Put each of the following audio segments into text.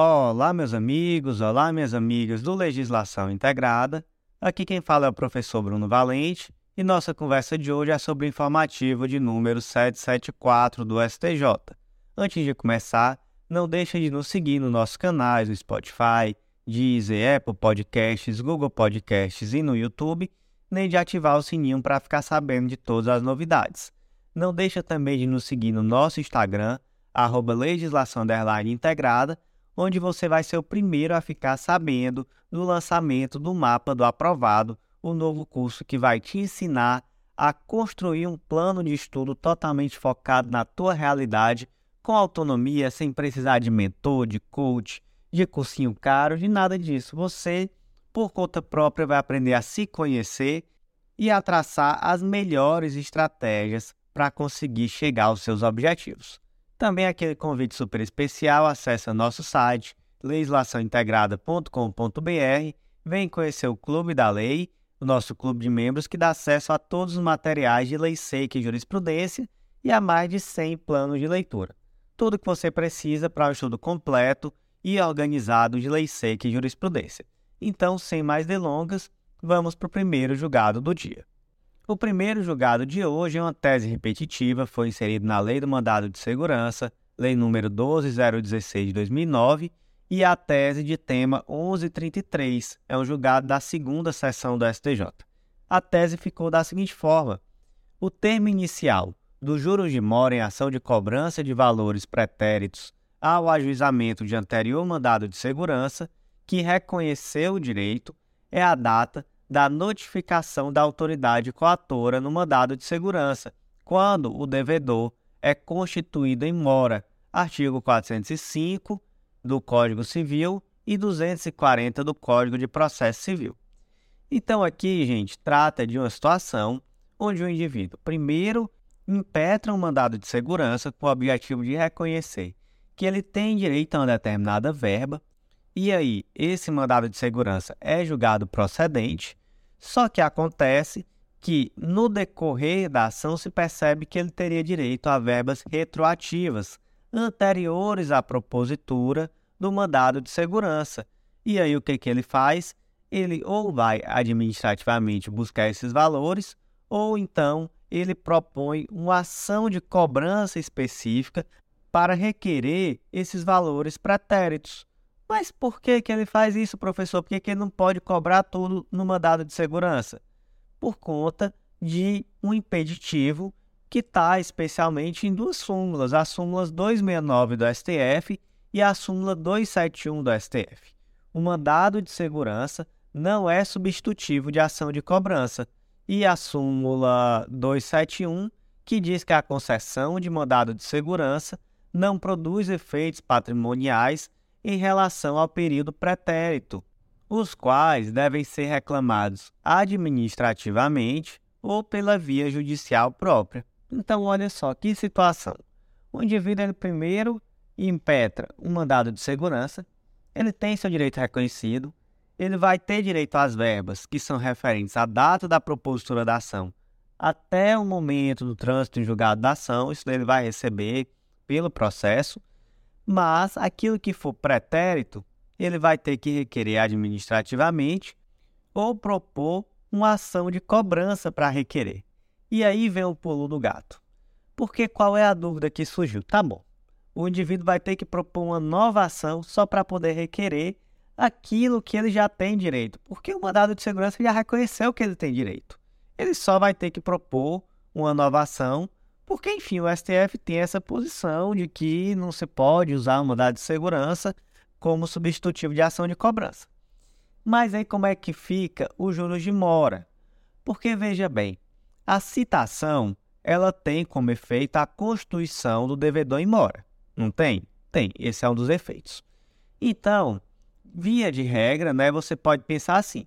Olá, meus amigos, olá, minhas amigas do Legislação Integrada. Aqui quem fala é o professor Bruno Valente e nossa conversa de hoje é sobre o informativo de número 774 do STJ. Antes de começar, não deixe de nos seguir nos nossos canais no Spotify, Deezer, Apple Podcasts, Google Podcasts e no YouTube, nem de ativar o sininho para ficar sabendo de todas as novidades. Não deixe também de nos seguir no nosso Instagram, arroba legislação integrada, onde você vai ser o primeiro a ficar sabendo do lançamento do mapa do aprovado, o novo curso que vai te ensinar a construir um plano de estudo totalmente focado na tua realidade, com autonomia, sem precisar de mentor, de coach, de cursinho caro, de nada disso. Você, por conta própria, vai aprender a se conhecer e a traçar as melhores estratégias para conseguir chegar aos seus objetivos. Também aquele convite super especial, acesse nosso site legislaçãointegrada.com.br, vem conhecer o Clube da Lei, o nosso clube de membros que dá acesso a todos os materiais de lei seca e jurisprudência e a mais de 100 planos de leitura. Tudo que você precisa para o um estudo completo e organizado de lei seca e jurisprudência. Então, sem mais delongas, vamos para o primeiro julgado do dia. O primeiro julgado de hoje é uma tese repetitiva, foi inserido na Lei do Mandado de Segurança, Lei número 12016 de 2009, e a tese de tema 1133, é um julgado da segunda sessão do STJ. A tese ficou da seguinte forma: o termo inicial dos juros de mora em ação de cobrança de valores pretéritos ao ajuizamento de anterior mandado de segurança, que reconheceu o direito, é a data da notificação da autoridade coatora no mandado de segurança, quando o devedor é constituído em mora, artigo 405 do Código Civil e 240 do Código de Processo Civil. Então aqui, gente, trata de uma situação onde o indivíduo primeiro impetra um mandado de segurança com o objetivo de reconhecer que ele tem direito a uma determinada verba, e aí esse mandado de segurança é julgado procedente, só que acontece que no decorrer da ação se percebe que ele teria direito a verbas retroativas anteriores à propositura do mandado de segurança. E aí o que, que ele faz? Ele ou vai administrativamente buscar esses valores, ou então ele propõe uma ação de cobrança específica para requerer esses valores pretéritos. Mas por que, que ele faz isso, professor? Por que, que ele não pode cobrar tudo no mandado de segurança? Por conta de um impeditivo que está especialmente em duas súmulas, as súmulas 269 do STF e a súmula 271 do STF. O mandado de segurança não é substitutivo de ação de cobrança, e a súmula 271, que diz que a concessão de mandado de segurança não produz efeitos patrimoniais em relação ao período pretérito, os quais devem ser reclamados administrativamente ou pela via judicial própria. Então, olha só que situação. O indivíduo ele primeiro impetra um mandado de segurança, ele tem seu direito reconhecido, ele vai ter direito às verbas que são referentes à data da propositura da ação até o momento do trânsito em julgado da ação, isso ele vai receber pelo processo, mas aquilo que for pretérito, ele vai ter que requerer administrativamente ou propor uma ação de cobrança para requerer. E aí vem o pulo do gato. Porque qual é a dúvida que surgiu? Tá bom. O indivíduo vai ter que propor uma nova ação só para poder requerer aquilo que ele já tem direito, porque o mandado de segurança já reconheceu que ele tem direito. Ele só vai ter que propor uma nova ação porque, enfim, o STF tem essa posição de que não se pode usar o mandado de segurança como substitutivo de ação de cobrança. Mas aí como é que fica os juros de mora? Porque veja bem, a citação ela tem como efeito a constituição do devedor em mora. Não tem? Tem. Esse é um dos efeitos. Então, via de regra, né, você pode pensar assim: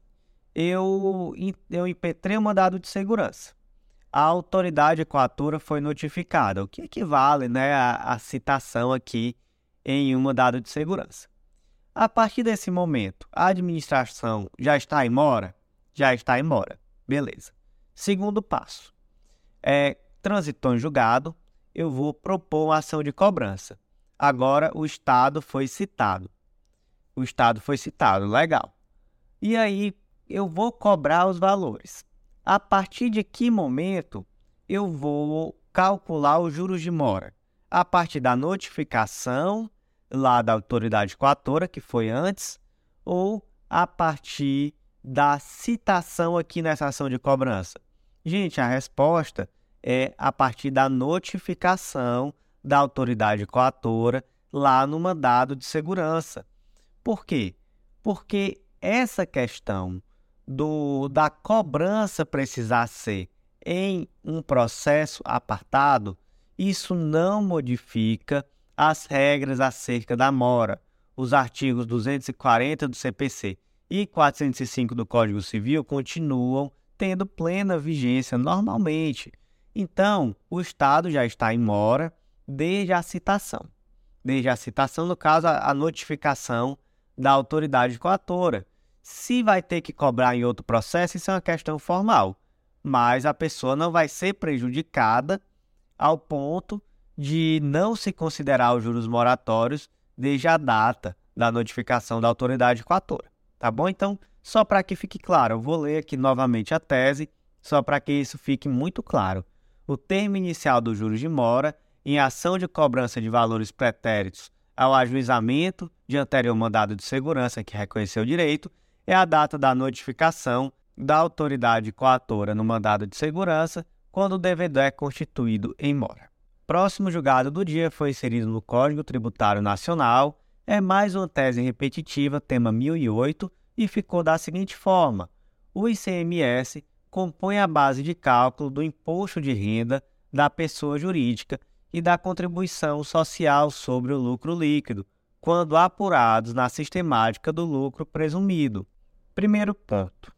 eu, eu impetrei o mandado de segurança a autoridade equatora foi notificada, o que equivale né, à, à citação aqui em um mandado de segurança. A partir desse momento, a administração já está em mora? Já está em mora. Beleza. Segundo passo. É, transitou em julgado, eu vou propor uma ação de cobrança. Agora o Estado foi citado. o Estado foi citado, legal. E aí eu vou cobrar os valores. A partir de que momento eu vou calcular os juros de mora? A partir da notificação lá da autoridade coatora, que foi antes, ou a partir da citação aqui nessa ação de cobrança? Gente, a resposta é a partir da notificação da autoridade coatora lá no mandado de segurança. Por quê? Porque essa questão do, da cobrança precisar ser em um processo apartado, isso não modifica as regras acerca da mora. Os artigos 240 do CPC e 405 do Código Civil continuam tendo plena vigência normalmente. Então, o Estado já está em mora desde a citação. Desde a citação, no caso, a notificação da autoridade coatora. Se vai ter que cobrar em outro processo, isso é uma questão formal. Mas a pessoa não vai ser prejudicada ao ponto de não se considerar os juros moratórios desde a data da notificação da autoridade coatora. Tá bom? Então, só para que fique claro, eu vou ler aqui novamente a tese, só para que isso fique muito claro. O termo inicial dos juros de mora, em ação de cobrança de valores pretéritos ao ajuizamento de anterior mandado de segurança que reconheceu o direito, é a data da notificação da autoridade coatora no mandado de segurança, quando o devedor é constituído em mora. Próximo julgado do dia foi inserido no Código Tributário Nacional, é mais uma tese repetitiva, tema 1008, e ficou da seguinte forma: o ICMS compõe a base de cálculo do imposto de renda da pessoa jurídica e da contribuição social sobre o lucro líquido, quando apurados na sistemática do lucro presumido. Primeiro ponto: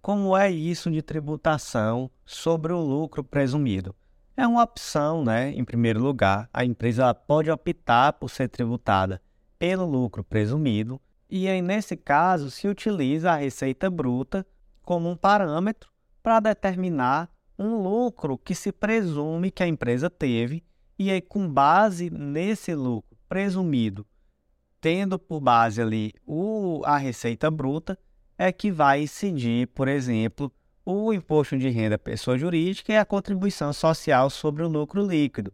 como é isso de tributação sobre o lucro presumido? É uma opção, né? Em primeiro lugar, a empresa pode optar por ser tributada pelo lucro presumido e aí, nesse caso, se utiliza a receita bruta como um parâmetro para determinar um lucro que se presume que a empresa teve, e aí, com base nesse lucro presumido, tendo por base ali o, a receita bruta, é que vai incidir, por exemplo, o imposto de renda pessoa jurídica e a contribuição social sobre o lucro líquido.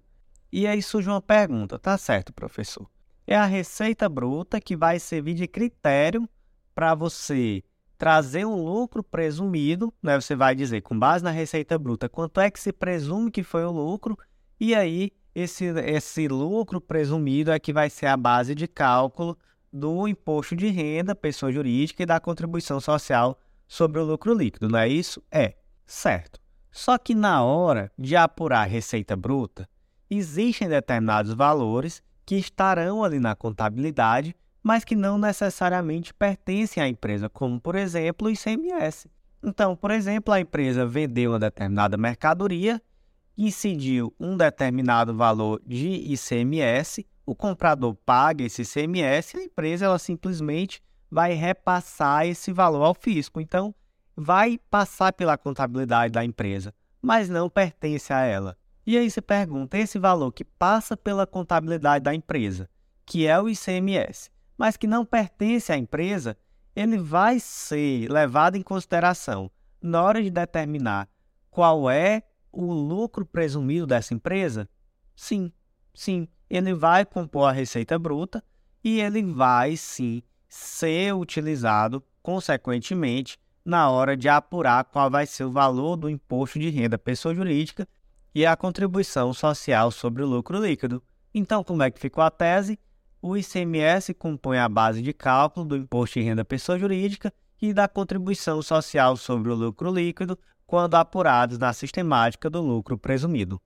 E aí surge uma pergunta, tá certo, professor? é a receita bruta que vai servir de critério para você trazer um lucro presumido, né? Você vai dizer, com base na receita bruta, quanto é que se presume que foi o lucro, e aí esse, esse lucro presumido é que vai ser a base de cálculo do imposto de renda, pessoa jurídica, e da contribuição social sobre o lucro líquido, não é isso? É, certo. Só que na hora de apurar a receita bruta, existem determinados valores que estarão ali na contabilidade, mas que não necessariamente pertencem à empresa, como por exemplo o ICMS. Então, por exemplo, a empresa vendeu uma determinada mercadoria, incidiu um determinado valor de ICMS, o comprador paga esse ICMS e a empresa ela simplesmente vai repassar esse valor ao fisco. Então, vai passar pela contabilidade da empresa, mas não pertence a ela. E aí você pergunta, esse valor que passa pela contabilidade da empresa, que é o ICMS, mas que não pertence à empresa, ele vai ser levado em consideração na hora de determinar qual é o lucro presumido dessa empresa? Sim, sim, ele vai compor a receita bruta e ele vai sim ser utilizado consequentemente na hora de apurar qual vai ser o valor do imposto de renda pessoa jurídica e a contribuição social sobre o lucro líquido. Então, como é que ficou a tese? O ICMS compõe a base de cálculo do imposto de renda pessoa jurídica e da contribuição social sobre o lucro líquido quando apurados na sistemática do lucro presumido.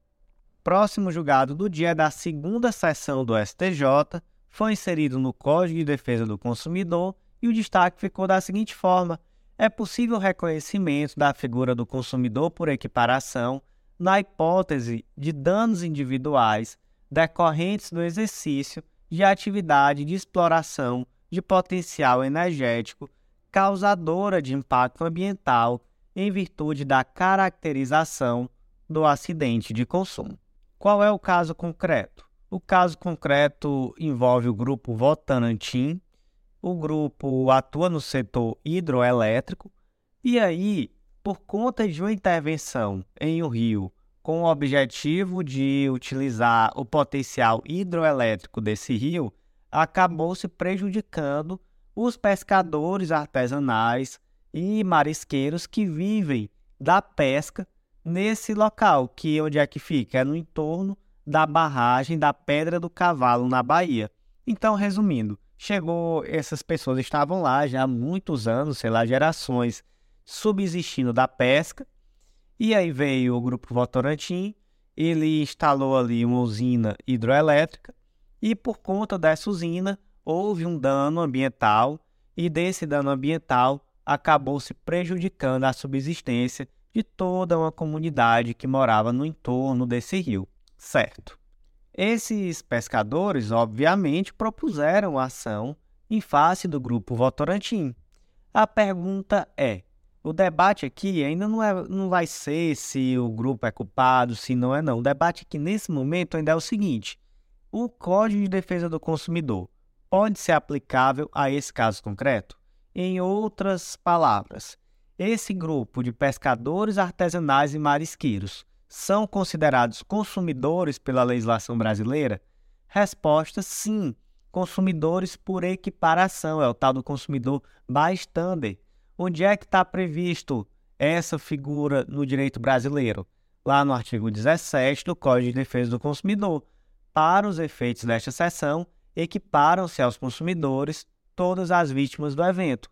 Próximo julgado do dia da segunda sessão do STJ foi inserido no Código de Defesa do Consumidor e o destaque ficou da seguinte forma: é possível reconhecimento da figura do consumidor por equiparação na hipótese de danos individuais decorrentes do exercício de atividade de exploração de potencial energético causadora de impacto ambiental em virtude da caracterização do acidente de consumo. Qual é o caso concreto? O caso concreto envolve o grupo Votorantim. o grupo atua no setor hidroelétrico e aí, por conta de uma intervenção em um rio com o objetivo de utilizar o potencial hidroelétrico desse rio, acabou se prejudicando os pescadores artesanais e marisqueiros que vivem da pesca nesse local, que onde é que fica? É no entorno da barragem da Pedra do Cavalo, na Bahia. Então, resumindo, chegou, essas pessoas estavam lá já há muitos anos, sei lá, gerações, subsistindo da pesca, e aí veio o Grupo Votorantim, ele instalou ali uma usina hidroelétrica, e por conta dessa usina houve um dano ambiental, e desse dano ambiental acabou se prejudicando a subsistência de toda uma comunidade que morava no entorno desse rio, certo? Esses pescadores, obviamente, propuseram a ação em face do grupo Votorantim. A pergunta é: o debate aqui ainda não, é, não vai ser se o grupo é culpado, se não é não. O debate aqui nesse momento ainda é o seguinte: o Código de Defesa do Consumidor pode ser aplicável a esse caso concreto? Em outras palavras, esse grupo de pescadores artesanais e marisqueiros são considerados consumidores pela legislação brasileira? Resposta: sim, consumidores por equiparação, é o tal do consumidor bystander. Onde é que está previsto essa figura no direito brasileiro? Lá no artigo 17 do Código de Defesa do Consumidor. Para os efeitos desta seção, equiparam-se aos consumidores todas as vítimas do evento.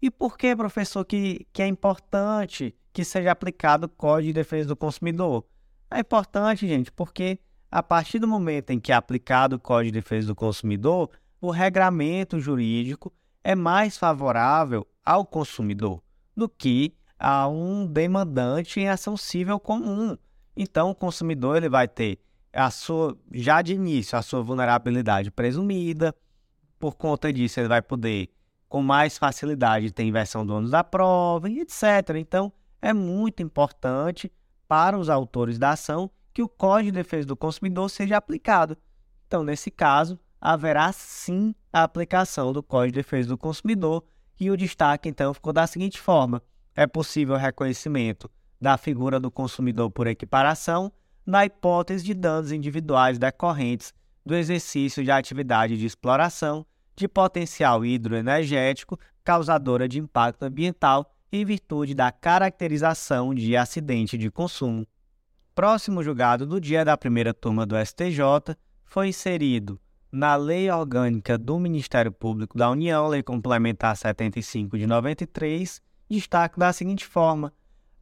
E por que, professor, que, que é importante que seja aplicado o Código de Defesa do Consumidor? É importante, gente, porque a partir do momento em que é aplicado o Código de Defesa do Consumidor, o regramento jurídico é mais favorável ao consumidor do que a um demandante em ação civil comum. Então, o consumidor ele vai ter a sua, já de início, a sua vulnerabilidade presumida. Por conta disso, ele vai poder, com mais facilidade, ter inversão do ônus da prova, etc. Então, é muito importante para os autores da ação que o Código de Defesa do Consumidor seja aplicado. Então, nesse caso, haverá sim a aplicação do Código de Defesa do Consumidor e o destaque, então, ficou da seguinte forma: é possível o reconhecimento da figura do consumidor por equiparação na hipótese de danos individuais decorrentes do exercício de atividade de exploração de potencial hidroenergético causadora de impacto ambiental em virtude da caracterização de acidente de consumo. Próximo julgado do dia da primeira turma do STJ foi inserido na Lei Orgânica do Ministério Público da União, Lei Complementar 75 de 93, destaque da seguinte forma: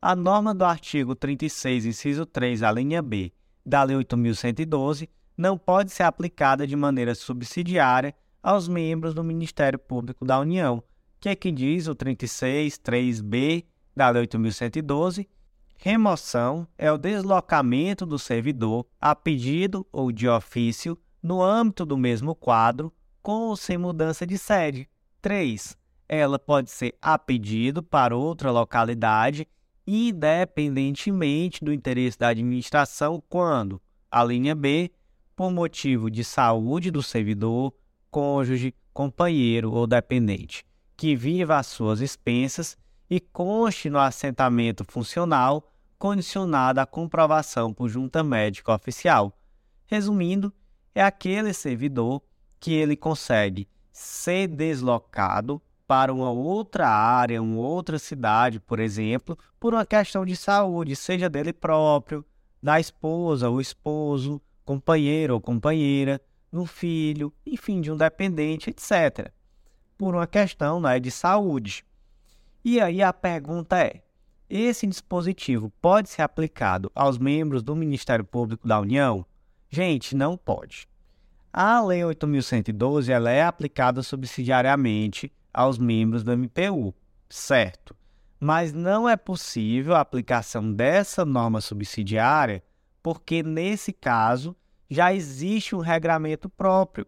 a norma do artigo 36, inciso 3, a linha B, da Lei 8.112, não pode ser aplicada de maneira subsidiária aos membros do Ministério Público da União, que é que diz o 36, 3b da Lei 8.112. Remoção é o deslocamento do servidor a pedido ou de ofício no âmbito do mesmo quadro, com ou sem mudança de sede. 3. Ela pode ser a pedido para outra localidade independentemente do interesse da administração, quando, a linha B, por motivo de saúde do servidor, cônjuge, companheiro ou dependente, que viva às suas expensas e conste no assentamento funcional condicionada à comprovação por junta médica oficial. Resumindo, é aquele servidor que ele consegue ser deslocado para uma outra área, uma outra cidade, por exemplo, por uma questão de saúde, seja dele próprio, da esposa ou esposo, companheiro ou companheira, do filho, enfim, de um dependente, etc. Por uma questão né, de saúde. E aí a pergunta é: esse dispositivo pode ser aplicado aos membros do Ministério Público da União? Gente, não pode. A Lei 8.112 ela é aplicada subsidiariamente aos membros do MPU, certo? Mas não é possível a aplicação dessa norma subsidiária porque, nesse caso, já existe um regramento próprio.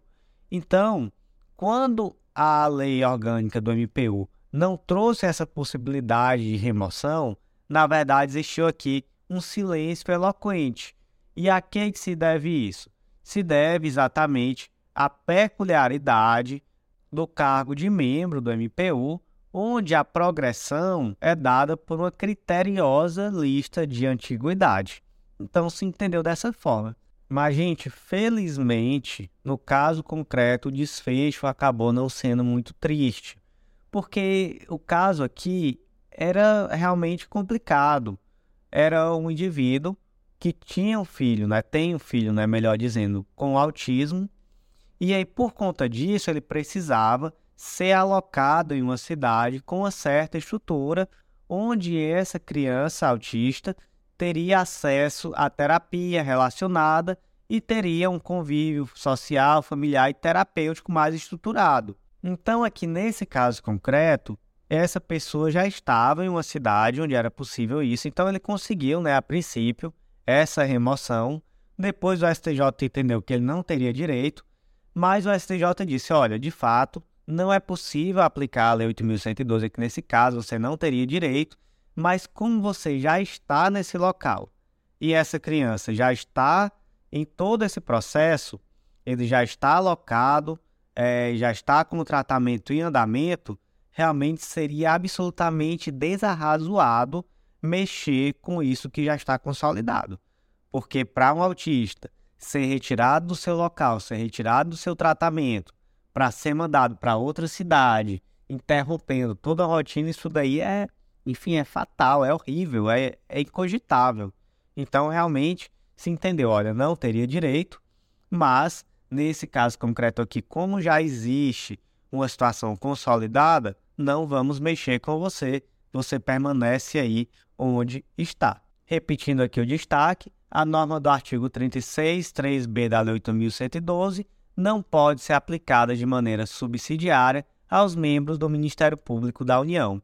Então, quando a lei orgânica do MPU não trouxe essa possibilidade de remoção, na verdade existiu aqui um silêncio eloquente. E a quem se deve isso? Se deve exatamente à peculiaridade do cargo de membro do MPU, onde a progressão é dada por uma criteriosa lista de antiguidade. Então se entendeu dessa forma. Mas, gente, felizmente, no caso concreto, o desfecho acabou não sendo muito triste, porque o caso aqui era realmente complicado. Era um indivíduo que tinha um filho, né? Tem um filho, né? Melhor dizendo, com autismo. E aí, por conta disso, ele precisava ser alocado em uma cidade com uma certa estrutura, onde essa criança autista teria acesso à terapia relacionada e teria um convívio social, familiar e terapêutico mais estruturado. Então, aqui nesse caso concreto, essa pessoa já estava em uma cidade onde era possível isso, então ele conseguiu, né, a princípio, essa remoção. Depois o STJ entendeu que ele não teria direito, mas o STJ disse: olha, de fato, não é possível aplicar a Lei 8.112 aqui nesse caso, você não teria direito, mas como você já está nesse local e essa criança já está em todo esse processo, ele já está alocado, é, já está com o tratamento em andamento, realmente seria absolutamente desarrazoado mexer com isso que já está consolidado. Porque para um autista ser retirado do seu local, ser retirado do seu tratamento, para ser mandado para outra cidade, interrompendo toda a rotina, isso daí é enfim, é fatal, é horrível, é, é incogitável. Então, realmente, se entendeu, olha, não teria direito, mas nesse caso concreto aqui, como já existe uma situação consolidada, não vamos mexer com você, você permanece aí onde está. Repetindo aqui o destaque, a norma do artigo 36, 3b da Lei 8.112 não pode ser aplicada de maneira subsidiária aos membros do Ministério Público da União,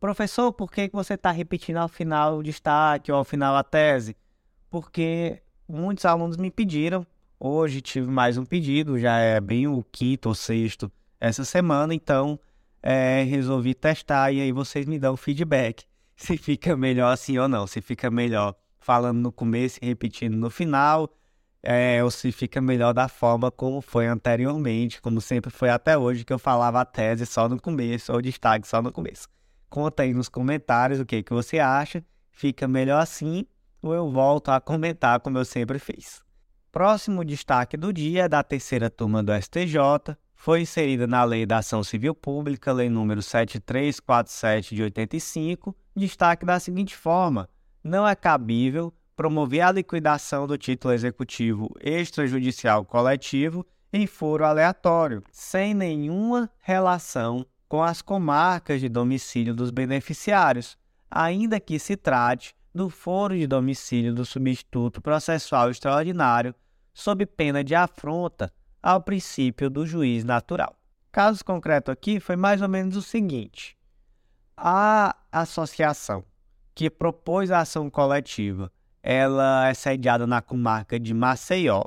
Professor, por que você está repetindo ao final o destaque ou ao final a tese? Porque muitos alunos me pediram. Hoje tive mais um pedido, já é bem o quinto ou sexto essa semana, então é, resolvi testar e aí vocês me dão feedback se fica melhor assim ou não, se fica melhor falando no começo e repetindo no final, é, ou se fica melhor da forma como foi anteriormente, como sempre foi até hoje, que eu falava a tese só no começo, ou o destaque só no começo. Conta aí nos comentários o que, que você acha. Fica melhor assim ou eu volto a comentar como eu sempre fiz. Próximo destaque do dia da terceira turma do STJ. Foi inserida na Lei da Ação Civil Pública, Lei número 7347 de 85, destaque da seguinte forma: não é cabível promover a liquidação do título executivo extrajudicial coletivo em foro aleatório, sem nenhuma relação com as comarcas de domicílio dos beneficiários, ainda que se trate do foro de domicílio do substituto processual extraordinário, sob pena de afronta ao princípio do juiz natural. Caso concreto aqui foi mais ou menos o seguinte: a associação que propôs a ação coletiva, ela é sediada na comarca de Maceió,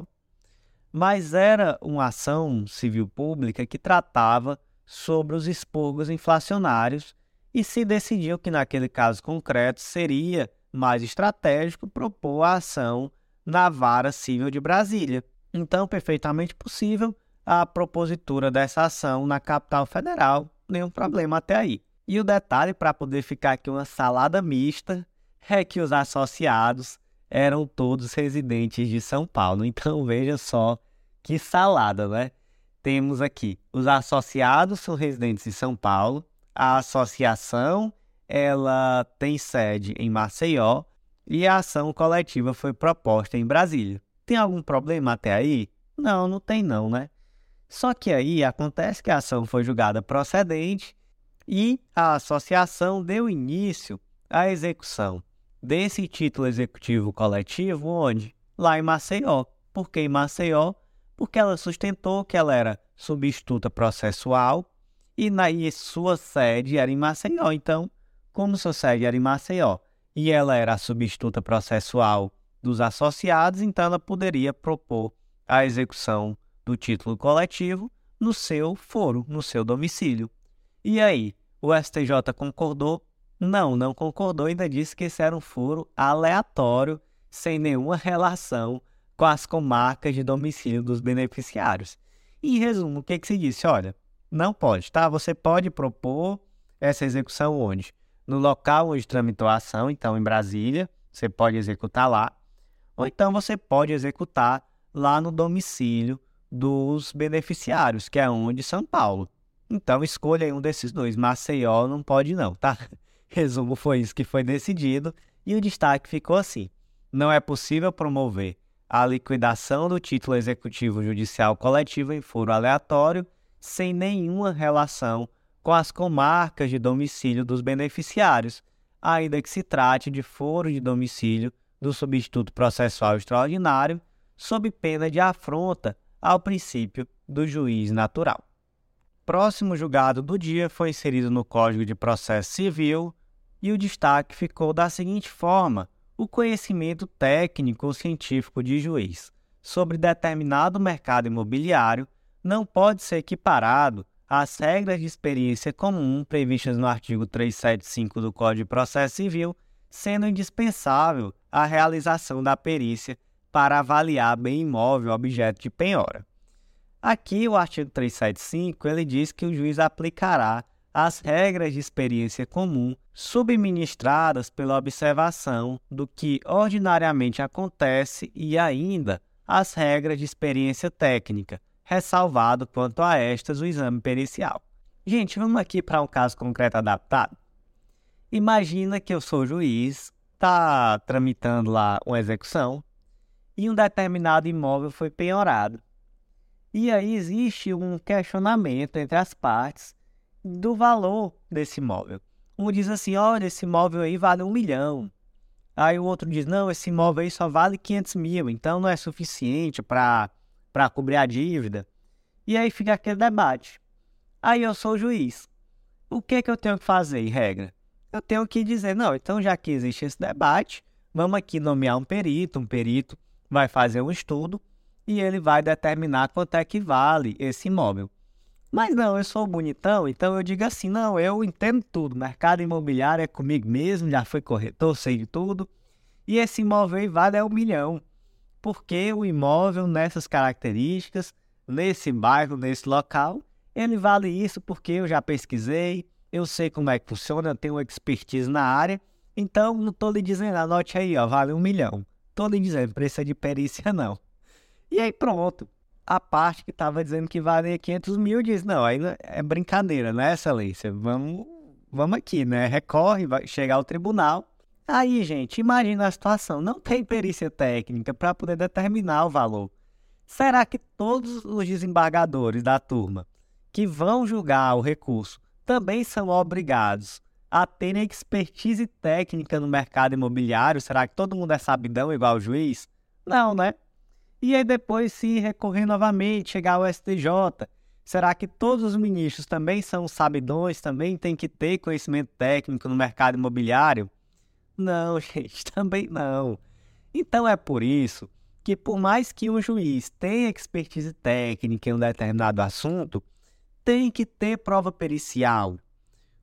mas era uma ação civil pública que tratava sobre os expurgos inflacionários e se decidiu que, naquele caso concreto, seria mais estratégico propor a ação na Vara Civil de Brasília. Então, perfeitamente possível a propositura dessa ação na capital federal, nenhum problema até aí. E o detalhe para poder ficar aqui uma salada mista é que os associados eram todos residentes de São Paulo. Então veja só que salada, né? Temos aqui os associados são residentes de São Paulo, a associação ela tem sede em Maceió e a ação coletiva foi proposta em Brasília. Tem algum problema até aí? Não, não tem não, né? Só que aí acontece que a ação foi julgada procedente e a associação deu início à execução desse título executivo coletivo onde? Lá em Maceió. Porque em Maceió porque ela sustentou que ela era substituta processual e, na, e sua sede era em Maceió. Então, como sua sede era em Maceió e ela era a substituta processual dos associados, então ela poderia propor a execução do título coletivo no seu foro, no seu domicílio. E aí, o STJ concordou? Não, não concordou, ainda disse que esse era um foro aleatório, sem nenhuma relação com as comarcas de domicílio dos beneficiários. Em resumo, o que, que se disse? Olha, Não pode, tá? Você pode propor essa execução onde? No local onde tramitou a ação, então em Brasília, você pode executar lá. Ou então você pode executar lá no domicílio dos beneficiários, que é onde São Paulo. Então escolha um desses dois. Maceió não pode não, tá? Resumo foi isso que foi decidido e o destaque ficou assim: não é possível promover a liquidação do título executivo judicial coletivo em foro aleatório sem nenhuma relação com as comarcas de domicílio dos beneficiários, ainda que se trate de foro de domicílio do substituto processual extraordinário, sob pena de afronta ao princípio do juiz natural. Próximo julgado do dia foi inserido no Código de Processo Civil e o destaque ficou da seguinte forma: o conhecimento técnico ou científico de juiz sobre determinado mercado imobiliário não pode ser equiparado às regras de experiência comum previstas no artigo 375 do Código de Processo Civil, sendo indispensável a realização da perícia para avaliar bem imóvel objeto de penhora. Aqui o artigo 375 ele diz que o juiz aplicará as regras de experiência comum subministradas pela observação do que ordinariamente acontece e ainda as regras de experiência técnica, ressalvado quanto a estas o exame pericial. Gente, vamos aqui para um caso concreto adaptado. Imagina que eu sou juiz, está tramitando lá uma execução e um determinado imóvel foi penhorado. E aí existe um questionamento entre as partes do valor desse imóvel. Um diz assim, olha, esse imóvel aí vale um milhão. Aí o outro diz, não, esse imóvel aí só vale 500 mil, então não é suficiente para cobrir a dívida. E aí fica aquele debate. Aí eu sou o juiz. O que, é que eu tenho que fazer, em regra? Eu tenho que dizer, não, então já que existe esse debate, vamos aqui nomear um perito, um perito vai fazer um estudo e ele vai determinar quanto é que vale esse imóvel. Mas não, eu sou bonitão, então eu digo assim: não, eu entendo tudo. Mercado imobiliário é comigo mesmo, já fui corretor, sei de tudo. E esse imóvel vale é um milhão. Porque o imóvel, nessas características, nesse bairro, nesse local, ele vale isso porque eu já pesquisei, eu sei como é que funciona, eu tenho expertise na área. Então, não estou lhe dizendo, anote aí, ó, vale um milhão. Estou lhe dizendo, preço de perícia não. E aí pronto a parte que estava dizendo que valia 500 mil diz, não, aí é brincadeira, né, excelência? Vamos, vamos aqui, né? Recorre, vai chegar ao tribunal. Aí, gente, imagina a situação. Não tem perícia técnica para poder determinar o valor. Será que todos os desembargadores da turma que vão julgar o recurso também são obrigados a terem expertise técnica no mercado imobiliário? Será que todo mundo é sabidão igual o juiz? Não, né? E aí depois se recorrer novamente, chegar ao STJ. Será que todos os ministros também são sabidões, também têm que ter conhecimento técnico no mercado imobiliário? Não, gente, também não. Então é por isso que, por mais que um juiz tenha expertise técnica em um determinado assunto, tem que ter prova pericial.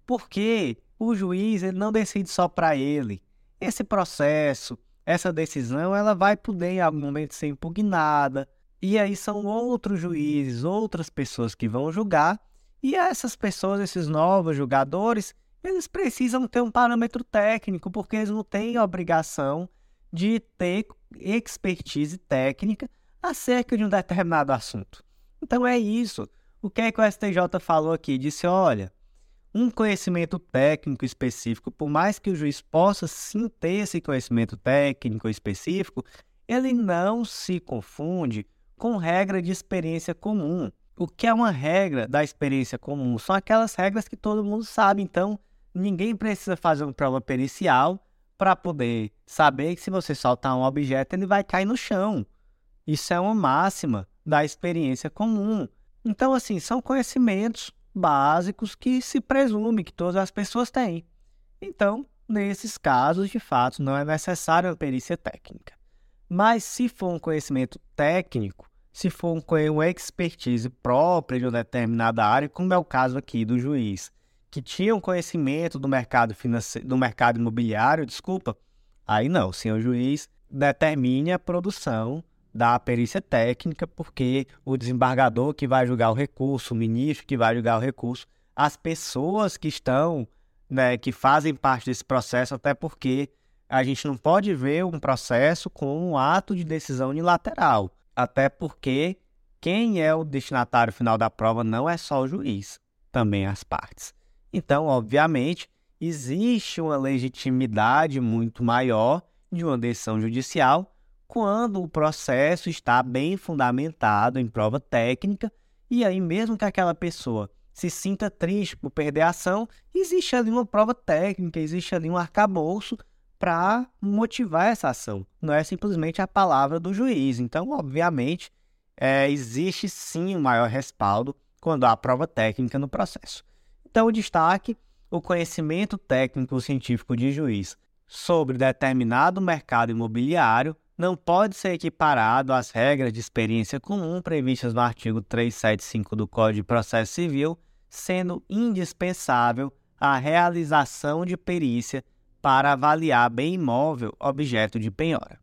Porque o juiz ele não decide só para ele. Esse processo, essa decisão ela vai poder em algum momento ser impugnada. E aí são outros juízes, outras pessoas que vão julgar. E essas pessoas, esses novos julgadores, eles precisam ter um parâmetro técnico, porque eles não têm a obrigação de ter expertise técnica acerca de um determinado assunto. Então é isso. O que é que o STJ falou aqui? Disse: olha, um conhecimento técnico específico, por mais que o juiz possa sim ter esse conhecimento técnico específico, ele não se confunde com regra de experiência comum. O que é uma regra da experiência comum? São aquelas regras que todo mundo sabe, então ninguém precisa fazer uma prova pericial para poder saber que se você soltar um objeto ele vai cair no chão. Isso é uma máxima da experiência comum. Então, assim, são conhecimentos básicos que se presume que todas as pessoas têm. Então, nesses casos, de fato, não é necessário a perícia técnica. Mas se for um conhecimento técnico, se for um, uma expertise própria de uma determinada área, como é o caso aqui do juiz, que tinha um conhecimento do mercado financeiro, do mercado imobiliário, desculpa, aí não, o senhor juiz determine a produção da perícia técnica, porque o desembargador que vai julgar o recurso, o ministro que vai julgar o recurso, as pessoas que estão, né, que fazem parte desse processo, até porque a gente não pode ver um processo como um ato de decisão unilateral, até porque quem é o destinatário final da prova não é só o juiz, também as partes. Então, obviamente, existe uma legitimidade muito maior de uma decisão judicial quando o processo está bem fundamentado em prova técnica e aí mesmo que aquela pessoa se sinta triste por perder a ação, existe ali uma prova técnica, existe ali um arcabouço para motivar essa ação. Não é simplesmente a palavra do juiz. Então, obviamente, é, existe sim um maior respaldo quando há prova técnica no processo. Então, o destaque, o conhecimento técnico científico de juiz sobre determinado mercado imobiliário não pode ser equiparado às regras de experiência comum previstas no artigo 375 do Código de Processo Civil, sendo indispensável a realização de perícia para avaliar bem imóvel objeto de penhora.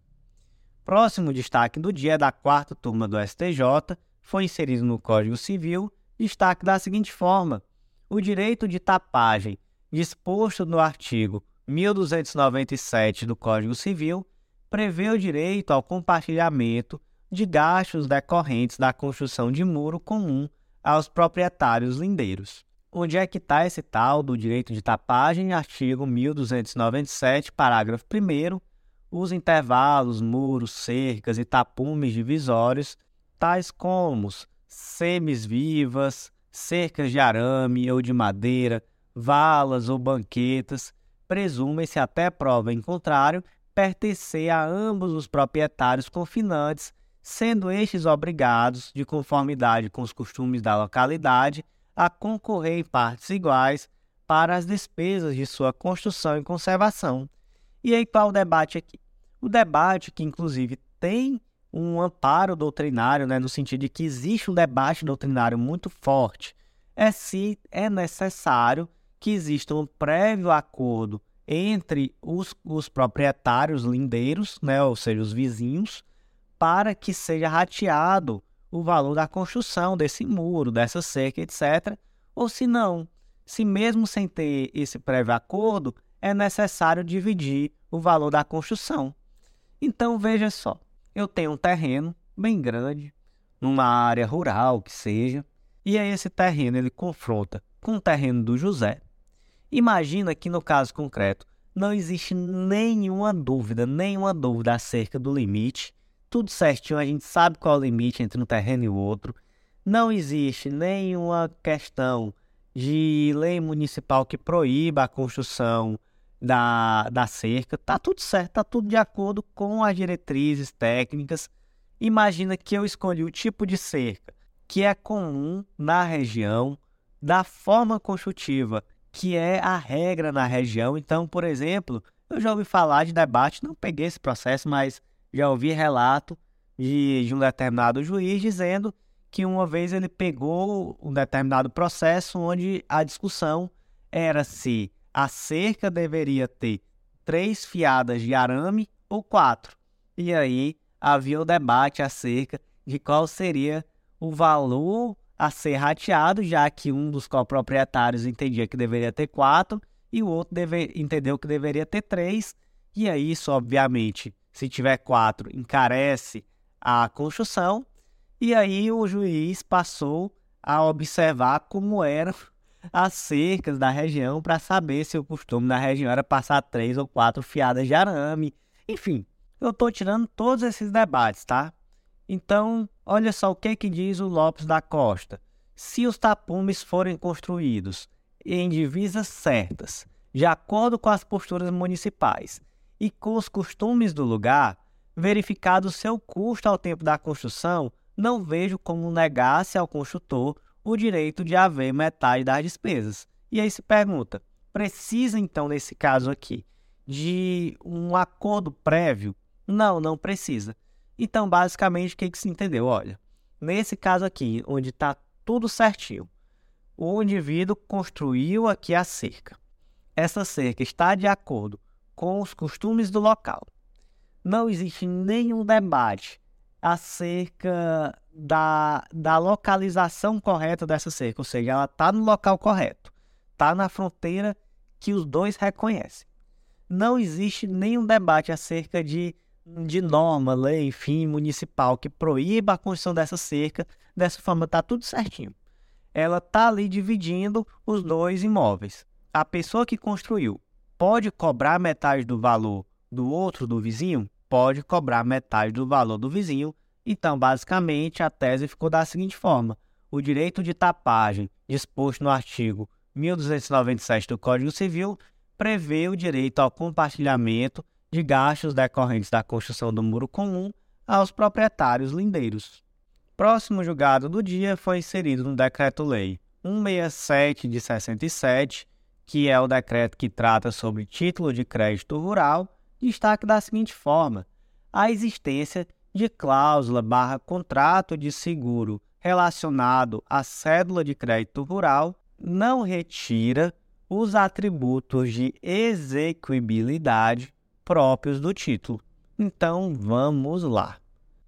Próximo destaque do dia da quarta turma do STJ foi inserido no Código Civil destaque da seguinte forma: o direito de tapagem disposto no artigo 1297 do Código Civil prevê o direito ao compartilhamento de gastos decorrentes da construção de muro comum aos proprietários lindeiros. Onde é que está esse tal do direito de tapagem? Artigo 1297, parágrafo 1 os intervalos, muros, cercas e tapumes divisórios, tais como semis vivas, cercas de arame ou de madeira, valas ou banquetas, presumem-se até prova em contrário pertencer a ambos os proprietários confinantes, sendo estes obrigados, de conformidade com os costumes da localidade, a concorrer em partes iguais para as despesas de sua construção e conservação. E aí qual o debate aqui? O debate que inclusive tem um amparo doutrinário, né, no sentido de que existe um debate doutrinário muito forte, é se é necessário que exista um prévio acordo entre os, os proprietários lindeiros, né, ou seja, os vizinhos, para que seja rateado o valor da construção desse muro, dessa cerca, etc. Ou se não, se mesmo sem ter esse prévio acordo, é necessário dividir o valor da construção. Então veja só, eu tenho um terreno bem grande, numa área rural que seja, e aí esse terreno ele confronta com o terreno do José, Imagina que no caso concreto não existe nenhuma dúvida, nenhuma dúvida acerca do limite. Tudo certinho, a gente sabe qual é o limite entre um terreno e o outro. Não existe nenhuma questão de lei municipal que proíba a construção da, da cerca. Tá tudo certo, tá tudo de acordo com as diretrizes técnicas. Imagina que eu escolhi o tipo de cerca que é comum na região, da forma construtiva que é a regra na região. Então, por exemplo, eu já ouvi falar de debate, não peguei esse processo, mas já ouvi relato de, de um determinado juiz dizendo que uma vez ele pegou um determinado processo onde a discussão era se a cerca deveria ter três fiadas de arame ou quatro. E aí havia o debate acerca de qual seria o valor a ser rateado, já que um dos coproprietários entendia que deveria ter quatro e o outro deve, entendeu que deveria ter três. E aí, isso, obviamente, se tiver quatro, encarece a construção. E aí, o juiz passou a observar como eram as cercas da região para saber se o costume da região era passar três ou quatro fiadas de arame. Enfim, eu estou tirando todos esses debates, tá? Então, olha só o que, que diz o Lopes da Costa. Se os tapumes forem construídos em divisas certas, de acordo com as posturas municipais e com os costumes do lugar, verificado seu custo ao tempo da construção, não vejo como negar-se ao construtor o direito de haver metade das despesas. E aí se pergunta: precisa então, nesse caso aqui, de um acordo prévio? Não, não precisa. Então, basicamente, o que, que se entendeu? Olha, nesse caso aqui, onde está tudo certinho, o indivíduo construiu aqui a cerca. Essa cerca está de acordo com os costumes do local. Não existe nenhum debate acerca da, da localização correta dessa cerca, ou seja, ela está no local correto, está na fronteira que os dois reconhecem. Não existe nenhum debate acerca de, de norma, lei, enfim, municipal que proíba a construção dessa cerca. Dessa forma, está tudo certinho. Ela está ali dividindo os dois imóveis. A pessoa que construiu pode cobrar metade do valor do outro, do vizinho? Pode cobrar metade do valor do vizinho. Então, basicamente, a tese ficou da seguinte forma: o direito de tapagem, disposto no artigo 1297 do Código Civil, prevê o direito ao compartilhamento de gastos decorrentes da construção do muro comum aos proprietários lindeiros. Próximo julgado do dia foi inserido no Decreto-Lei 167 de 67, que é o decreto que trata sobre título de crédito rural, destaque da seguinte forma: a existência de cláusula barra contrato de seguro relacionado à cédula de crédito rural não retira os atributos de execuibilidade próprios do título. Então vamos lá.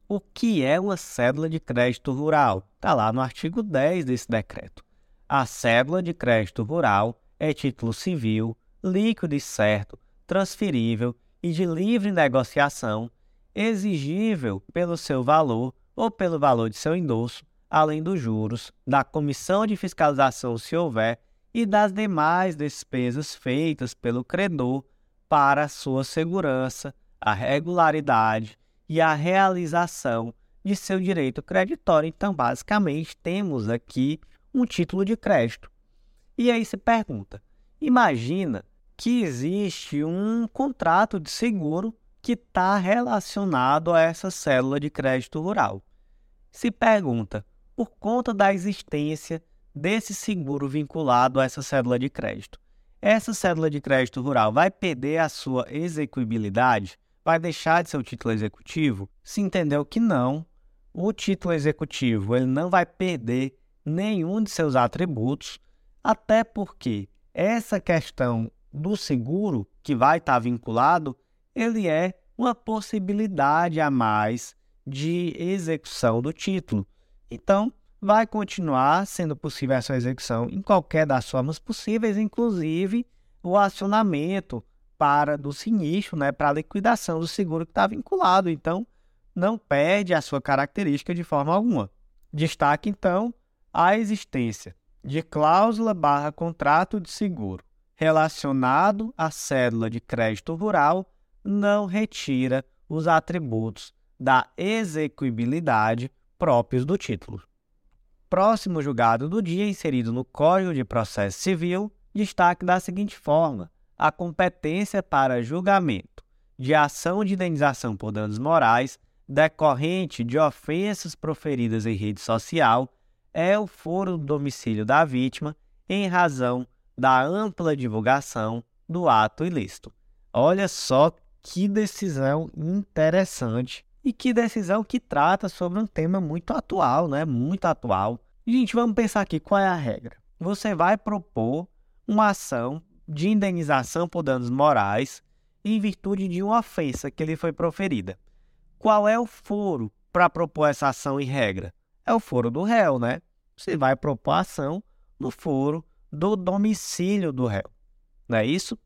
O que é uma cédula de crédito rural? Está lá no artigo 10 desse decreto. A cédula de crédito rural é título civil, líquido e certo, transferível e de livre negociação, exigível pelo seu valor ou pelo valor de seu endosso, além dos juros, da comissão de fiscalização se houver e das demais despesas feitas pelo credor para sua segurança, a regularidade e a realização de seu direito creditório. Então, basicamente, temos aqui um título de crédito. E aí se pergunta: imagina que existe um contrato de seguro que está relacionado a essa célula de crédito rural. Se pergunta, por conta da existência desse seguro vinculado a essa cédula de crédito. Essa cédula de crédito rural vai perder a sua execuibilidade? Vai deixar de ser o título executivo? Se entendeu que não, o título executivo ele não vai perder nenhum de seus atributos, até porque essa questão do seguro que vai estar vinculado, ele é uma possibilidade a mais de execução do título. Então, vai continuar sendo possível essa execução em qualquer das formas possíveis, inclusive o acionamento para do sinistro, né, para a liquidação do seguro que está vinculado. Então, não perde a sua característica de forma alguma. Destaque, então, a existência de cláusula barra contrato de seguro relacionado à cédula de crédito rural não retira os atributos da execuibilidade próprios do título. Próximo julgado do dia, inserido no Código de Processo Civil, destaque da seguinte forma: a competência para julgamento de ação de indenização por danos morais decorrente de ofensas proferidas em rede social é o foro do domicílio da vítima em razão da ampla divulgação do ato ilícito. Olha só que decisão interessante e que decisão que trata sobre um tema muito atual, né? Muito atual. Gente, vamos pensar aqui qual é a regra. Você vai propor uma ação de indenização por danos morais em virtude de uma ofensa que lhe foi proferida. Qual é o foro para propor essa ação em regra? É o foro do réu, né? Você vai propor a ação no foro do domicílio do réu. Não é isso?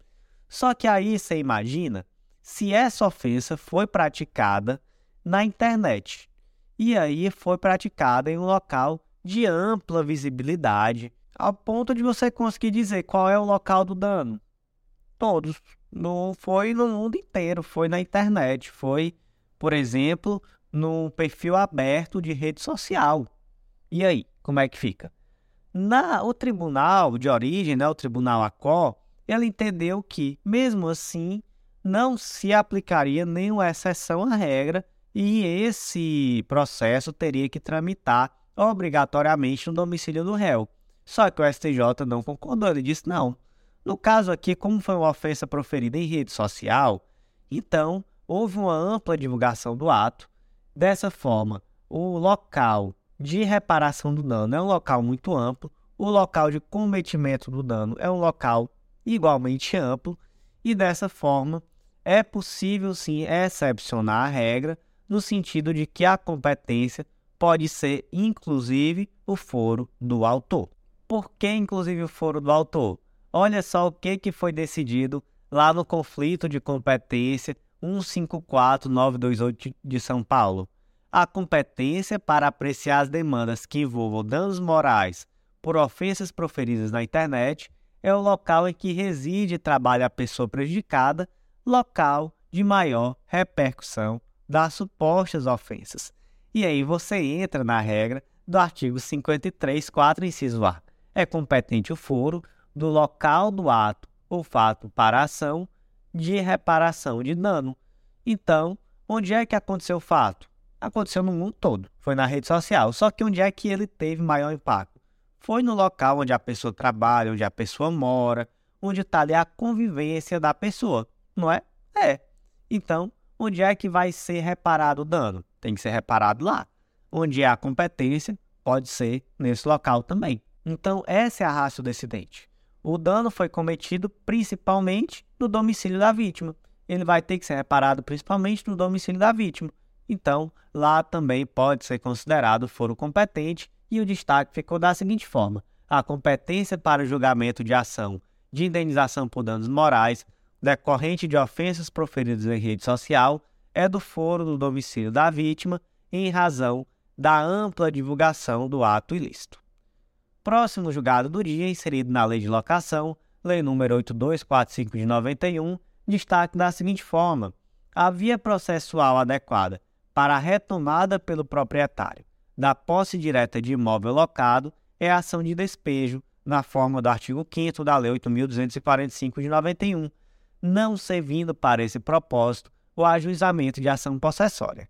Só que aí você imagina se essa ofensa foi praticada na internet. E aí foi praticada em um local de ampla visibilidade, ao ponto de você conseguir dizer qual é o local do dano. Todos. Não foi no mundo inteiro, foi na internet, foi, por exemplo, no perfil aberto de rede social. E aí, como é que fica? Na, o tribunal de origem, né, o tribunal ACO, ele entendeu que, mesmo assim, não se aplicaria nenhuma exceção à regra e esse processo teria que tramitar obrigatoriamente no domicílio do réu. Só que o STJ não concordou, ele disse não. No caso aqui, como foi uma ofensa proferida em rede social, então houve uma ampla divulgação do ato. Dessa forma, o local de reparação do dano é um local muito amplo, o local de cometimento do dano é um local igualmente amplo, e dessa forma é possível sim excepcionar a regra no sentido de que a competência pode ser inclusive o foro do autor. Por que inclusive o foro do autor? Olha só o que, que foi decidido lá no conflito de competência 154928 de São Paulo. A competência para apreciar as demandas que envolvam danos morais por ofensas proferidas na internet é o local em que reside e trabalha a pessoa prejudicada, local de maior repercussão das supostas ofensas. E aí você entra na regra do artigo 53, 4, inciso A. É competente o foro do local do ato ou fato para ação de reparação de dano. Então, onde é que aconteceu o fato? Aconteceu no mundo todo, foi na rede social. Só que onde é que ele teve maior impacto? Foi no local onde a pessoa trabalha, onde a pessoa mora, onde está ali a convivência da pessoa, não é? É. Então, onde é que vai ser reparado o dano? Tem que ser reparado lá. Onde é a competência, pode ser nesse local também. Então, essa é a raça do acidente. O dano foi cometido principalmente no domicílio da vítima. Ele vai ter que ser reparado principalmente no domicílio da vítima. Então, lá também pode ser considerado foro competente e o destaque ficou da seguinte forma: a competência para julgamento de ação de indenização por danos morais decorrente de ofensas proferidas em rede social é do foro do domicílio da vítima em razão da ampla divulgação do ato ilícito. Próximo julgado do dia, inserido na Lei de Locação, Lei nº 8245 de 91, destaque da seguinte forma: a via processual adequada para a retomada pelo proprietário da posse direta de imóvel locado é a ação de despejo, na forma do artigo 5 da Lei 8.245 de 91, não servindo para esse propósito o ajuizamento de ação possessória.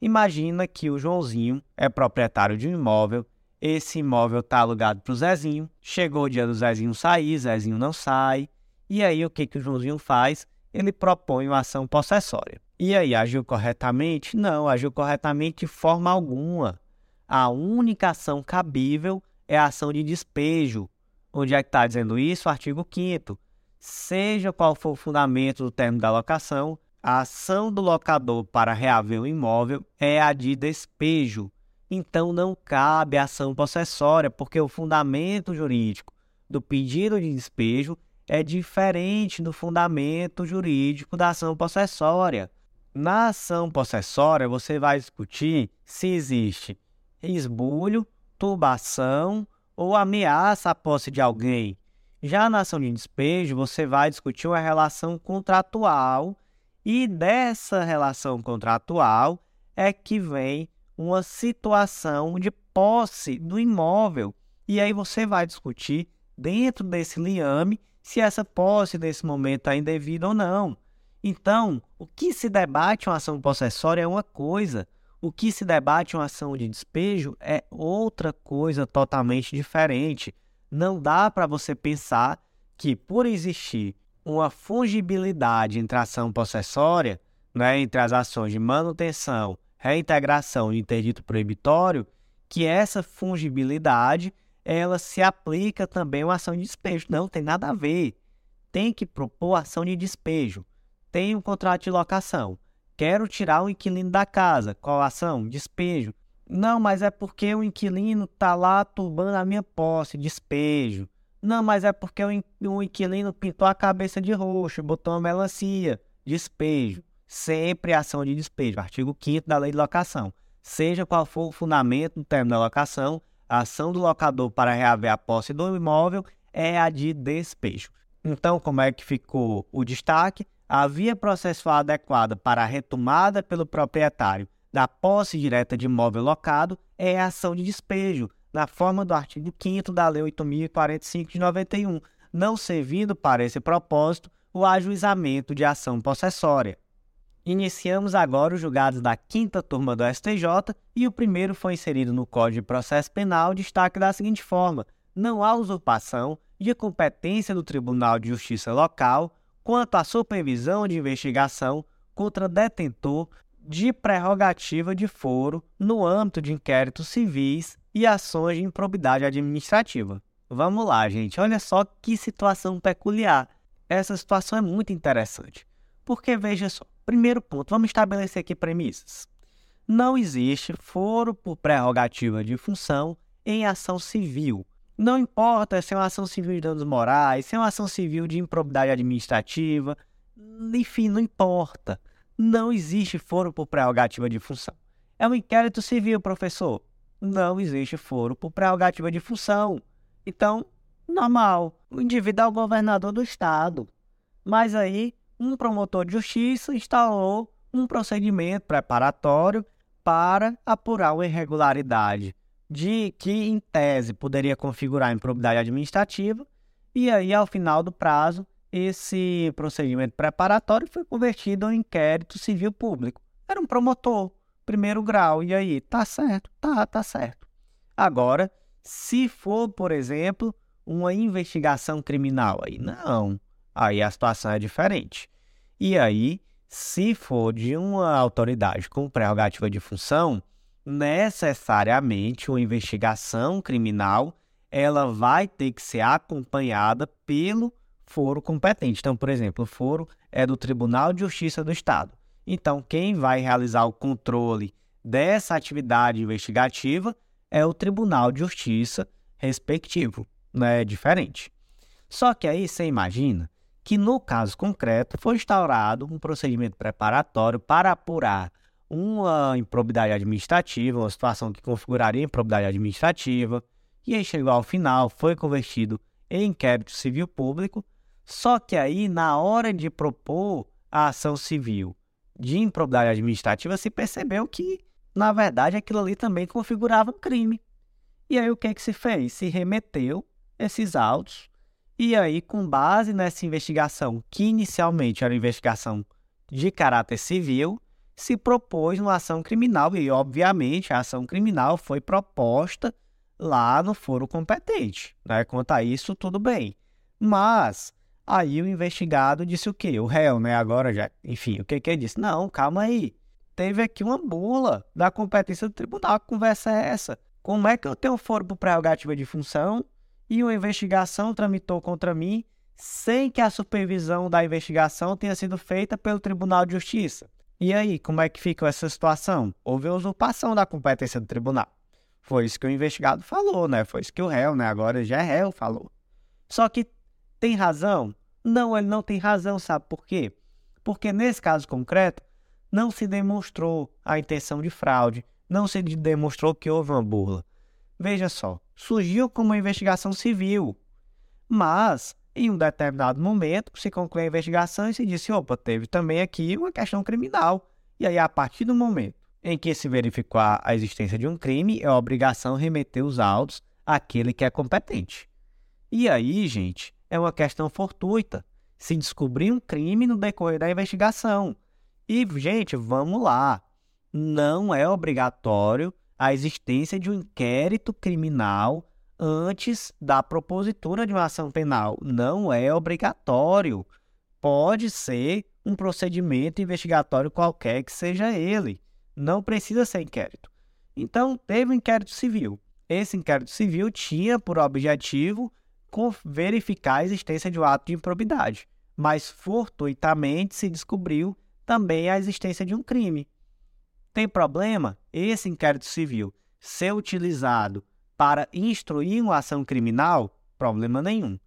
Imagina que o Joãozinho é proprietário de um imóvel esse imóvel está alugado para o Zezinho. Chegou o dia do Zezinho sair, Zezinho não sai. E aí o que, que o Joãozinho faz? Ele propõe uma ação possessória. E aí, agiu corretamente? Não, agiu corretamente de forma alguma. A única ação cabível é a ação de despejo. Onde é que está dizendo isso? Artigo 5 Seja qual for o fundamento do termo da locação, a ação do locador para reaver o imóvel é a de despejo então não cabe ação possessória, porque o fundamento jurídico do pedido de despejo é diferente do fundamento jurídico da ação possessória. Na ação possessória, você vai discutir se existe esbulho, turbação ou ameaça à posse de alguém. Já na ação de despejo, você vai discutir uma relação contratual e dessa relação contratual é que vem uma situação de posse do imóvel. E aí você vai discutir dentro desse liame se essa posse nesse momento é indevida ou não. Então, o que se debate uma ação possessória é uma coisa, o que se debate uma ação de despejo é outra coisa totalmente diferente. Não dá para você pensar que, por existir uma fungibilidade entre a ação possessória, né, entre as ações de manutenção reintegração de interdito proibitório, que essa fungibilidade ela se aplica também à ação de despejo. Não tem nada a ver. Tem que propor ação de despejo. Tem um contrato de locação. Quero tirar o inquilino da casa. Qual ação? Despejo. Não, mas é porque o inquilino está lá turbando a minha posse. Despejo. Não, mas é porque o inquilino pintou a cabeça de roxo, botou uma melancia. Despejo sempre ação de despejo, artigo 5 da Lei de Locação. Seja qual for o fundamento do termo da locação, a ação do locador para reaver a posse do imóvel é a de despejo. Então, como é que ficou o destaque? A via processual adequada para a retomada pelo proprietário da posse direta de imóvel locado é a ação de despejo, na forma do artigo 5 da Lei 8.045 de 91, não servindo para esse propósito o ajuizamento de ação possessória. Iniciamos agora os julgados da quinta turma do STJ e o primeiro foi inserido no Código de Processo Penal, destaque da seguinte forma: não há usurpação de competência do Tribunal de Justiça local quanto à supervisão de investigação contra detentor de prerrogativa de foro no âmbito de inquéritos civis e ações de improbidade administrativa. Vamos lá, gente, olha só que situação peculiar. Essa situação é muito interessante. Porque veja só, Primeiro ponto, vamos estabelecer aqui premissas. não existe foro por prerrogativa de função em ação civil. Não importa se é uma ação civil de danos morais, se é uma ação civil de improbidade administrativa, enfim, não importa. Não existe foro por prerrogativa de função. É um inquérito civil, professor. Não existe foro por prerrogativa de função. Então, normal. O indivíduo é o governador do Estado. Mas aí, um promotor de justiça instalou um procedimento preparatório para apurar uma irregularidade de que, em tese, poderia configurar improbidade administrativa, e aí, ao final do prazo, esse procedimento preparatório foi convertido em inquérito civil público. Era um promotor, primeiro grau, e aí, tá certo, tá, tá certo. Agora, se for, por exemplo, uma investigação criminal, aí não, aí a situação é diferente. E aí, se for de uma autoridade com prerrogativa de função, necessariamente uma investigação criminal ela vai ter que ser acompanhada pelo foro competente. Então, por exemplo, o foro é do Tribunal de Justiça do Estado. Então, quem vai realizar o controle dessa atividade investigativa é o Tribunal de Justiça respectivo? É diferente. Só que aí você imagina que no caso concreto foi instaurado um procedimento preparatório para apurar uma improbidade administrativa, uma situação que configuraria improbidade administrativa, e aí chegou ao final, foi convertido em inquérito civil público, só que aí, na hora de propor a ação civil de improbidade administrativa, se percebeu que, na verdade, aquilo ali também configurava um crime. E aí o que é que se fez? Se remeteu esses autos, e aí, com base nessa investigação, que inicialmente era uma investigação de caráter civil, se propôs uma ação criminal e, obviamente, a ação criminal foi proposta lá no foro competente. Né? Quanto a isso, tudo bem. Mas aí o investigado disse o quê? O réu, né? Agora já, enfim, o que que ele disse? Não, calma aí. Teve aqui uma bula da competência do tribunal. Que conversa é essa? Como é que eu tenho foro por prerrogativa de função e uma investigação tramitou contra mim sem que a supervisão da investigação tenha sido feita pelo Tribunal de Justiça? E aí, como é que fica essa situação? Houve usurpação da competência do tribunal. Foi isso que o investigado falou, né? Foi isso que o réu, né? Agora já é réu, falou. Só que tem razão? Não, ele não tem razão, sabe por quê? Porque nesse caso concreto, não se demonstrou a intenção de fraude, não se demonstrou que houve uma burla. Veja só, surgiu como uma investigação civil, mas em um determinado momento, se conclui a investigação e se disse: opa, teve também aqui uma questão criminal. E aí, a partir do momento em que se verificou a existência de um crime, é obrigação remeter os autos àquele que é competente. E aí, gente, é uma questão fortuita. Se descobrir um crime no decorrer da investigação. E, gente, vamos lá. Não é obrigatório a existência de um inquérito criminal antes da propositura de uma ação penal. Não é obrigatório. Pode ser um procedimento investigatório qualquer que seja ele. Não precisa ser inquérito. Então, teve um inquérito civil. Esse inquérito civil tinha por objetivo verificar a existência de um ato de improbidade, mas fortuitamente se descobriu também a existência de um crime. Tem problema esse inquérito civil ser utilizado para instruir uma ação criminal, problema nenhum.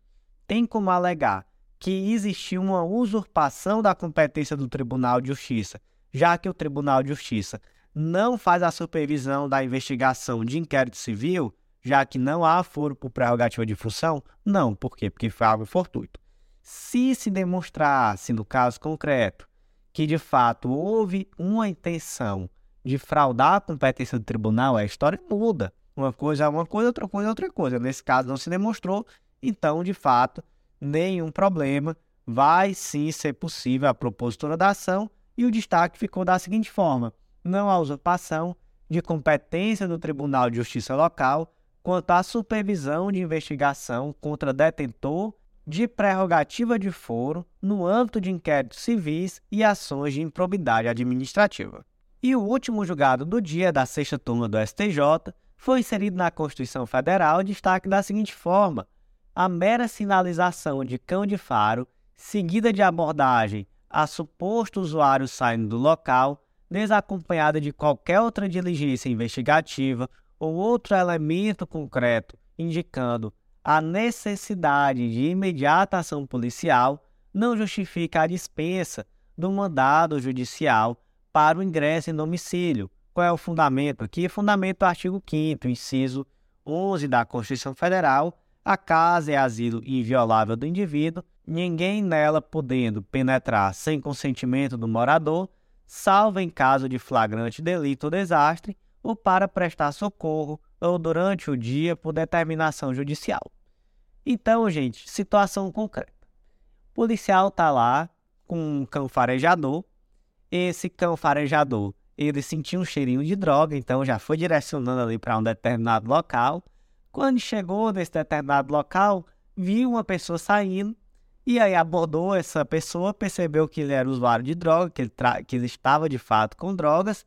Tem como alegar que existiu uma usurpação da competência do Tribunal de Justiça, já que o Tribunal de Justiça não faz a supervisão da investigação de inquérito civil, já que não há foro por prerrogativa de função? Não, por quê? Porque foi algo fortuito. Se se demonstrasse, no caso concreto, que de fato houve uma intenção de fraudar a competência do tribunal, a história muda. Uma coisa é uma coisa, outra coisa é outra coisa. Nesse caso não se demonstrou, então, de fato, nenhum problema. Vai sim ser possível a propositura da ação e o destaque ficou da seguinte forma: não há usurpação de competência do Tribunal de Justiça local quanto à supervisão de investigação contra detentor de prerrogativa de foro no âmbito de inquéritos civis e ações de improbidade administrativa. E o último julgado do dia da sexta turma do STJ foi inserido na Constituição Federal destaque da seguinte forma: a mera sinalização de cão de faro, seguida de abordagem a suposto usuário saindo do local, desacompanhada de qualquer outra diligência investigativa ou outro elemento concreto indicando a necessidade de imediata ação policial, não justifica a dispensa do mandado judicial para o ingresso em domicílio. Qual é o fundamento aqui? Fundamento do artigo 5 inciso 11 da Constituição Federal. A casa é asilo inviolável do indivíduo, ninguém nela podendo penetrar sem consentimento do morador, salvo em caso de flagrante delito ou desastre, ou para prestar socorro, ou durante o dia por determinação judicial. Então, gente, situação concreta. O policial está lá com um cão farejador. Esse cão farejador, ele sentiu um cheirinho de droga, então já foi direcionando ali para um determinado local. Quando chegou nesse determinado local, viu uma pessoa saindo e aí abordou essa pessoa, percebeu que ele era usuário de droga, que ele, que ele estava de fato com drogas.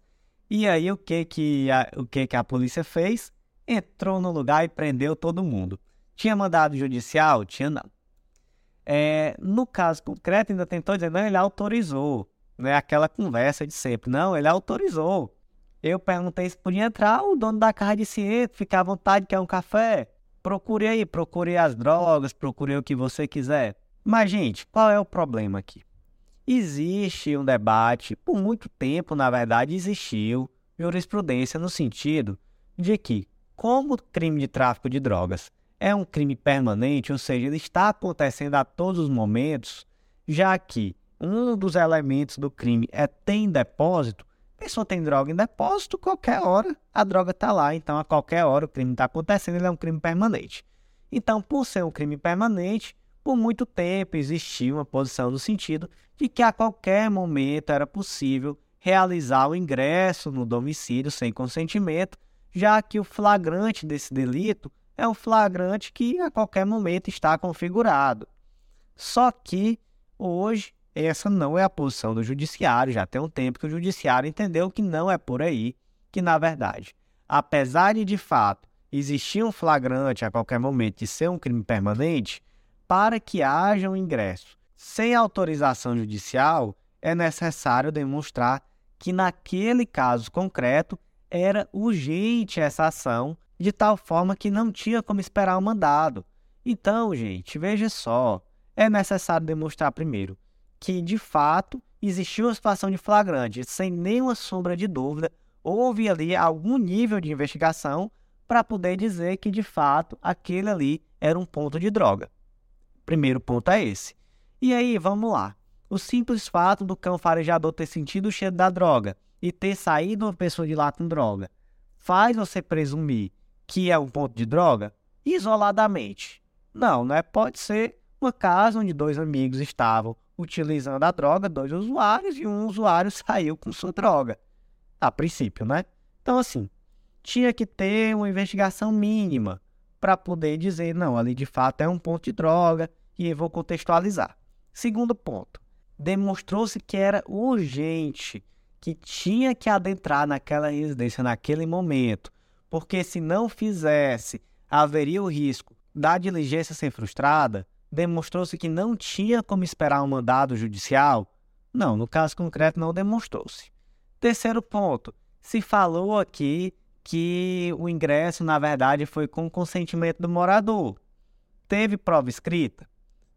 E aí o que que a, o que que a polícia fez? Entrou no lugar e prendeu todo mundo. Tinha mandado judicial? Tinha não. É, no caso concreto, ainda tentou dizer, não, ele autorizou. Né? Aquela conversa de sempre. Não, ele autorizou. Eu perguntei se podia entrar, o dono da casa disse, fica à vontade, quer um café? Procure aí, procure as drogas, procure o que você quiser. Mas, gente, qual é o problema aqui? Existe um debate, por muito tempo, na verdade, existiu jurisprudência no sentido de que, como crime de tráfico de drogas é um crime permanente, ou seja, ele está acontecendo a todos os momentos, já que um dos elementos do crime é ter em depósito, a pessoa tem droga em depósito, qualquer hora a droga está lá, então a qualquer hora o crime está acontecendo, ele é um crime permanente. Então, por ser um crime permanente, por muito tempo existiu uma posição no sentido de que a qualquer momento era possível realizar o ingresso no domicílio sem consentimento, já que o flagrante desse delito é um flagrante que a qualquer momento está configurado. Só que hoje essa não é a posição do judiciário, já tem um tempo que o judiciário entendeu que não é por aí, que na verdade, apesar de de fato existir um flagrante a qualquer momento de ser um crime permanente, para que haja um ingresso sem autorização judicial, é necessário demonstrar que naquele caso concreto era urgente essa ação de tal forma que não tinha como esperar o mandado. Então, gente, veja só, é necessário demonstrar primeiro que, de fato, existiu uma situação de flagrante, sem nenhuma sombra de dúvida, houve ali algum nível de investigação para poder dizer que, de fato, aquele ali era um ponto de droga. Primeiro ponto é esse. E aí, vamos lá. O simples fato do cão farejador ter sentido o cheiro da droga e ter saído uma pessoa de lá com droga faz você presumir que é um ponto de droga isoladamente. Não, né? Pode ser uma casa onde dois amigos estavam utilizando a droga, dois usuários, e um usuário saiu com sua droga. A princípio, né? Então, assim, tinha que ter uma investigação mínima para poder dizer, não, ali de fato é um ponto de droga, e eu vou contextualizar. Segundo ponto, demonstrou-se que era urgente, que tinha que adentrar naquela residência naquele momento, porque se não fizesse, haveria o risco da diligência ser frustrada, demonstrou-se que não tinha como esperar um mandado judicial? Não, no caso concreto não demonstrou-se. Terceiro ponto, se falou aqui que o ingresso, na verdade, foi com consentimento do morador. Teve prova escrita?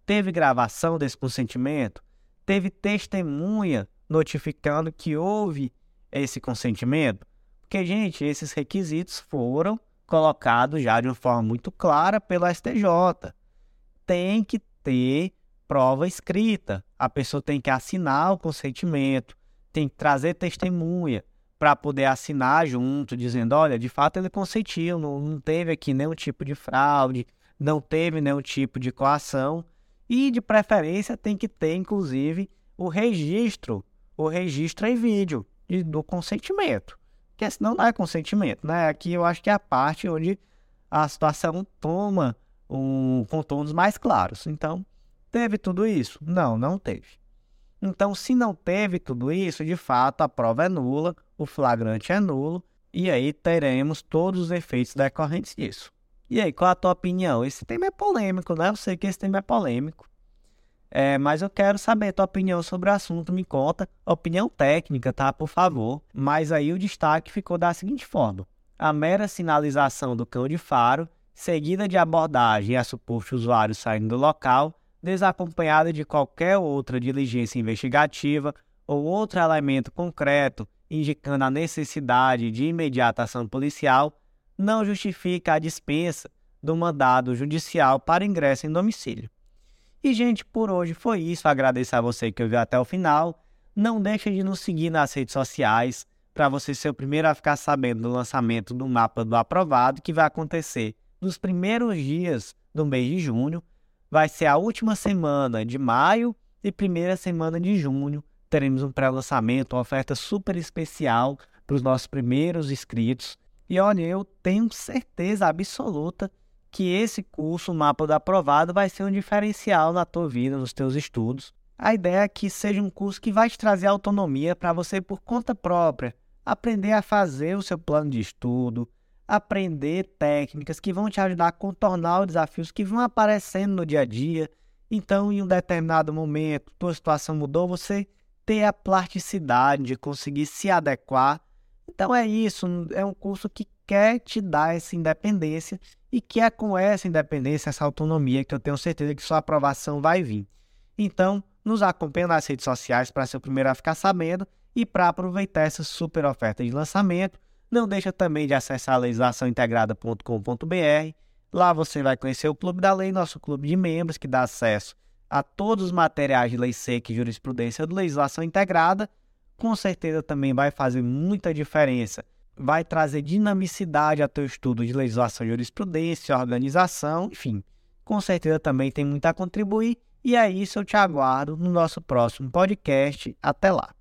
Teve gravação desse consentimento? Teve testemunha notificando que houve esse consentimento? Porque, gente, esses requisitos foram colocados já de uma forma muito clara pelo STJ. Tem que ter prova escrita. A pessoa tem que assinar o consentimento, tem que trazer testemunha para poder assinar junto, dizendo: olha, de fato ele consentiu, não, não teve aqui nenhum tipo de fraude, não teve nenhum tipo de coação. E de preferência tem que ter, inclusive, o registro, o registro em vídeo de, do consentimento porque senão não é consentimento, né? Aqui eu acho que é a parte onde a situação toma um contornos mais claros. Então, teve tudo isso? Não, não teve. Então, se não teve tudo isso, de fato a prova é nula, o flagrante é nulo, e aí teremos todos os efeitos decorrentes disso. E aí, qual a tua opinião? Esse tema é polêmico, né? Eu sei que esse tema é polêmico. É, mas eu quero saber a tua opinião sobre o assunto, me conta. Opinião técnica, tá? Por favor. Mas aí o destaque ficou da seguinte forma: a mera sinalização do cão de faro, seguida de abordagem a suposto usuário saindo do local, desacompanhada de qualquer outra diligência investigativa ou outro elemento concreto indicando a necessidade de imediata ação policial, não justifica a dispensa do mandado judicial para ingresso em domicílio. E, gente, por hoje foi isso. Agradeço a você que ouviu até o final. Não deixe de nos seguir nas redes sociais para você ser o primeiro a ficar sabendo do lançamento do mapa do aprovado, que vai acontecer nos primeiros dias do mês de junho. Vai ser a última semana de maio e primeira semana de junho. Teremos um pré-lançamento, uma oferta super especial para os nossos primeiros inscritos. E olha, eu tenho certeza absoluta que esse curso, o Mapa do Aprovado, vai ser um diferencial na tua vida, nos teus estudos. A ideia é que seja um curso que vai te trazer autonomia para você, por conta própria, aprender a fazer o seu plano de estudo, aprender técnicas que vão te ajudar a contornar os desafios que vão aparecendo no dia a dia. Então, em um determinado momento, tua situação mudou, você ter a plasticidade de conseguir se adequar. Então é isso, é um curso que quer te dar essa independência e que é com essa independência, essa autonomia que eu tenho certeza que sua aprovação vai vir. Então, nos acompanhe nas redes sociais para ser o primeiro a ficar sabendo e para aproveitar essa super oferta de lançamento. Não deixa também de acessar legislaçãointegrada.com.br. Lá você vai conhecer o Clube da Lei, nosso clube de membros que dá acesso a todos os materiais de lei seca e jurisprudência do Legislação Integrada. Com certeza também vai fazer muita diferença vai trazer dinamicidade ao teu estudo de legislação, jurisprudência, organização, enfim. Com certeza também tem muito a contribuir. E é isso, eu te aguardo no nosso próximo podcast. Até lá.